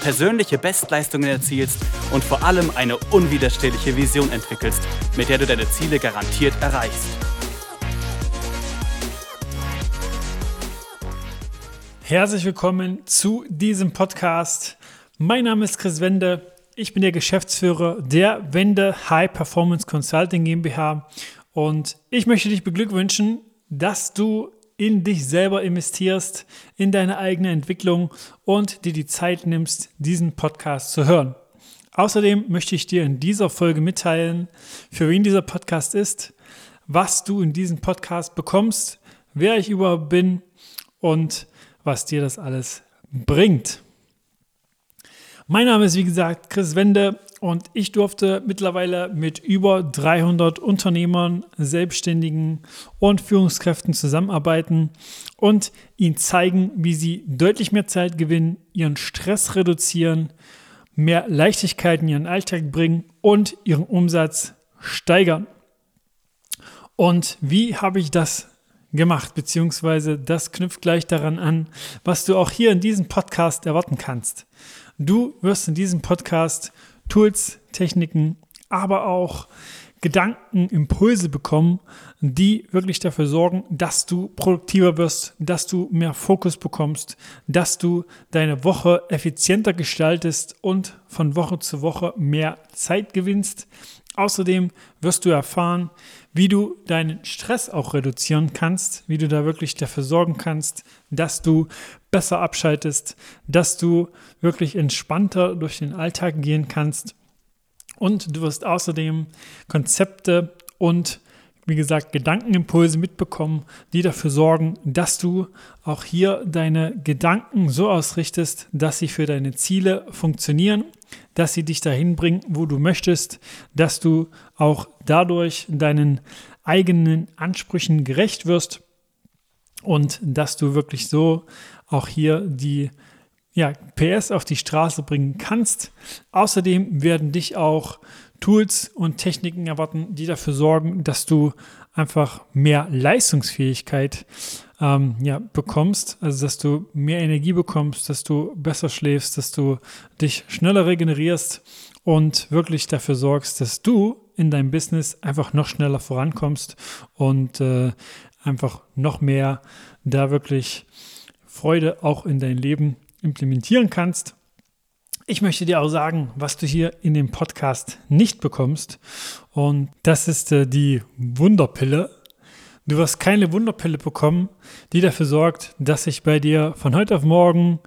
persönliche Bestleistungen erzielst und vor allem eine unwiderstehliche Vision entwickelst, mit der du deine Ziele garantiert erreichst. Herzlich willkommen zu diesem Podcast. Mein Name ist Chris Wende. Ich bin der Geschäftsführer der Wende High Performance Consulting GmbH und ich möchte dich beglückwünschen, dass du in dich selber investierst, in deine eigene Entwicklung und dir die Zeit nimmst, diesen Podcast zu hören. Außerdem möchte ich dir in dieser Folge mitteilen, für wen dieser Podcast ist, was du in diesem Podcast bekommst, wer ich überhaupt bin und was dir das alles bringt. Mein Name ist wie gesagt Chris Wende und ich durfte mittlerweile mit über 300 Unternehmern, Selbstständigen und Führungskräften zusammenarbeiten und ihnen zeigen, wie sie deutlich mehr Zeit gewinnen, ihren Stress reduzieren, mehr Leichtigkeit in ihren Alltag bringen und ihren Umsatz steigern. Und wie habe ich das gemacht? Beziehungsweise das knüpft gleich daran an, was du auch hier in diesem Podcast erwarten kannst. Du wirst in diesem Podcast Tools, Techniken, aber auch Gedanken, Impulse bekommen, die wirklich dafür sorgen, dass du produktiver wirst, dass du mehr Fokus bekommst, dass du deine Woche effizienter gestaltest und von Woche zu Woche mehr Zeit gewinnst. Außerdem wirst du erfahren, wie du deinen Stress auch reduzieren kannst, wie du da wirklich dafür sorgen kannst, dass du besser abschaltest, dass du wirklich entspannter durch den Alltag gehen kannst. Und du wirst außerdem Konzepte und wie gesagt, Gedankenimpulse mitbekommen, die dafür sorgen, dass du auch hier deine Gedanken so ausrichtest, dass sie für deine Ziele funktionieren, dass sie dich dahin bringen, wo du möchtest, dass du auch dadurch deinen eigenen Ansprüchen gerecht wirst und dass du wirklich so auch hier die ja, PS auf die Straße bringen kannst. Außerdem werden dich auch Tools und Techniken erwarten, die dafür sorgen, dass du einfach mehr Leistungsfähigkeit ähm, ja, bekommst, also dass du mehr Energie bekommst, dass du besser schläfst, dass du dich schneller regenerierst und wirklich dafür sorgst, dass du in deinem Business einfach noch schneller vorankommst und äh, einfach noch mehr da wirklich Freude auch in dein Leben implementieren kannst. Ich möchte dir auch sagen, was du hier in dem Podcast nicht bekommst. Und das ist äh, die Wunderpille. Du wirst keine Wunderpille bekommen, die dafür sorgt, dass sich bei dir von heute auf morgen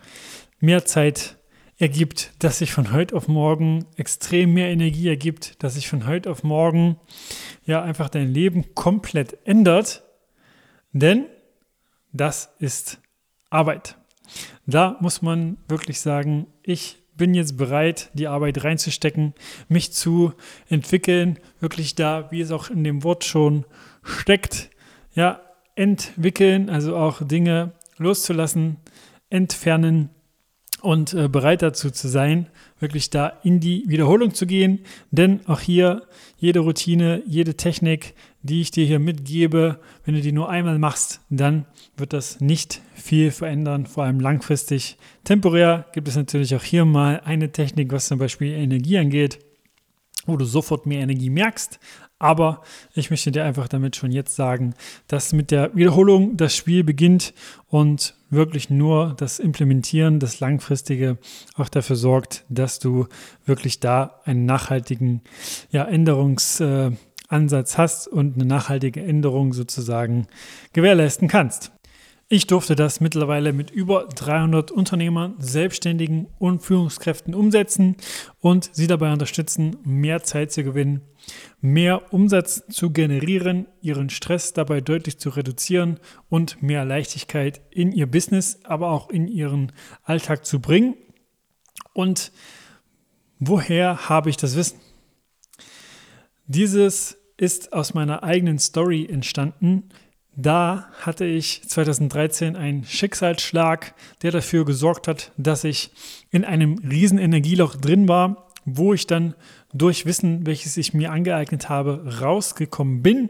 mehr Zeit ergibt, dass sich von heute auf morgen extrem mehr Energie ergibt, dass sich von heute auf morgen ja einfach dein Leben komplett ändert. Denn das ist Arbeit. Da muss man wirklich sagen, ich bin jetzt bereit, die Arbeit reinzustecken, mich zu entwickeln, wirklich da, wie es auch in dem Wort schon steckt, ja, entwickeln, also auch Dinge loszulassen, entfernen und äh, bereit dazu zu sein, wirklich da in die Wiederholung zu gehen. Denn auch hier jede Routine, jede Technik, die ich dir hier mitgebe, wenn du die nur einmal machst, dann wird das nicht viel verändern, vor allem langfristig. Temporär gibt es natürlich auch hier mal eine Technik, was zum Beispiel Energie angeht, wo du sofort mehr Energie merkst. Aber ich möchte dir einfach damit schon jetzt sagen, dass mit der Wiederholung das Spiel beginnt und wirklich nur das Implementieren, das Langfristige auch dafür sorgt, dass du wirklich da einen nachhaltigen ja, Änderungsansatz äh, hast und eine nachhaltige Änderung sozusagen gewährleisten kannst. Ich durfte das mittlerweile mit über 300 Unternehmern, Selbstständigen und Führungskräften umsetzen und sie dabei unterstützen, mehr Zeit zu gewinnen, mehr Umsatz zu generieren, ihren Stress dabei deutlich zu reduzieren und mehr Leichtigkeit in ihr Business, aber auch in ihren Alltag zu bringen. Und woher habe ich das Wissen? Dieses ist aus meiner eigenen Story entstanden. Da hatte ich 2013 einen Schicksalsschlag, der dafür gesorgt hat, dass ich in einem riesen Energieloch drin war, wo ich dann durch Wissen, welches ich mir angeeignet habe, rausgekommen bin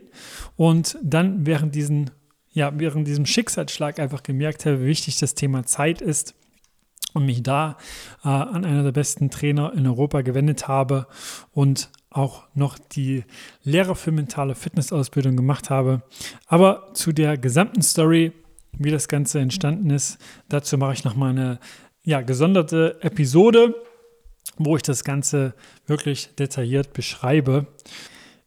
und dann während, diesen, ja, während diesem Schicksalsschlag einfach gemerkt habe, wie wichtig das Thema Zeit ist und mich da äh, an einer der besten Trainer in Europa gewendet habe und auch noch die Lehrer für mentale Fitnessausbildung gemacht habe. Aber zu der gesamten Story, wie das Ganze entstanden ist, dazu mache ich nochmal eine ja, gesonderte Episode, wo ich das Ganze wirklich detailliert beschreibe.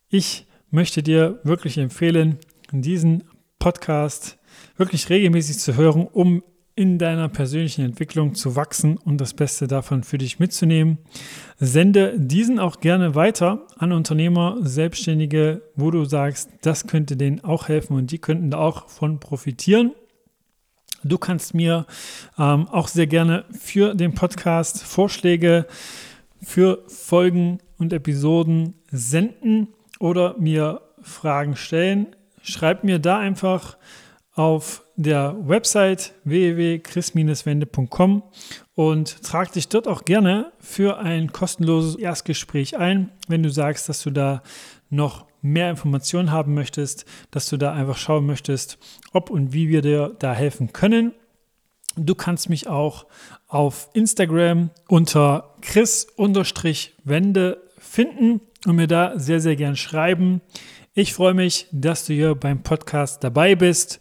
Ich möchte dir wirklich empfehlen, diesen Podcast wirklich regelmäßig zu hören, um in deiner persönlichen Entwicklung zu wachsen und das Beste davon für dich mitzunehmen. Sende diesen auch gerne weiter an Unternehmer, Selbstständige, wo du sagst, das könnte denen auch helfen und die könnten da auch von profitieren. Du kannst mir ähm, auch sehr gerne für den Podcast Vorschläge für Folgen und Episoden senden oder mir Fragen stellen. Schreib mir da einfach auf der Website www.chris-wende.com und trag dich dort auch gerne für ein kostenloses Erstgespräch ein, wenn du sagst, dass du da noch mehr Informationen haben möchtest, dass du da einfach schauen möchtest, ob und wie wir dir da helfen können. Du kannst mich auch auf Instagram unter chris-wende finden und mir da sehr, sehr gern schreiben. Ich freue mich, dass du hier beim Podcast dabei bist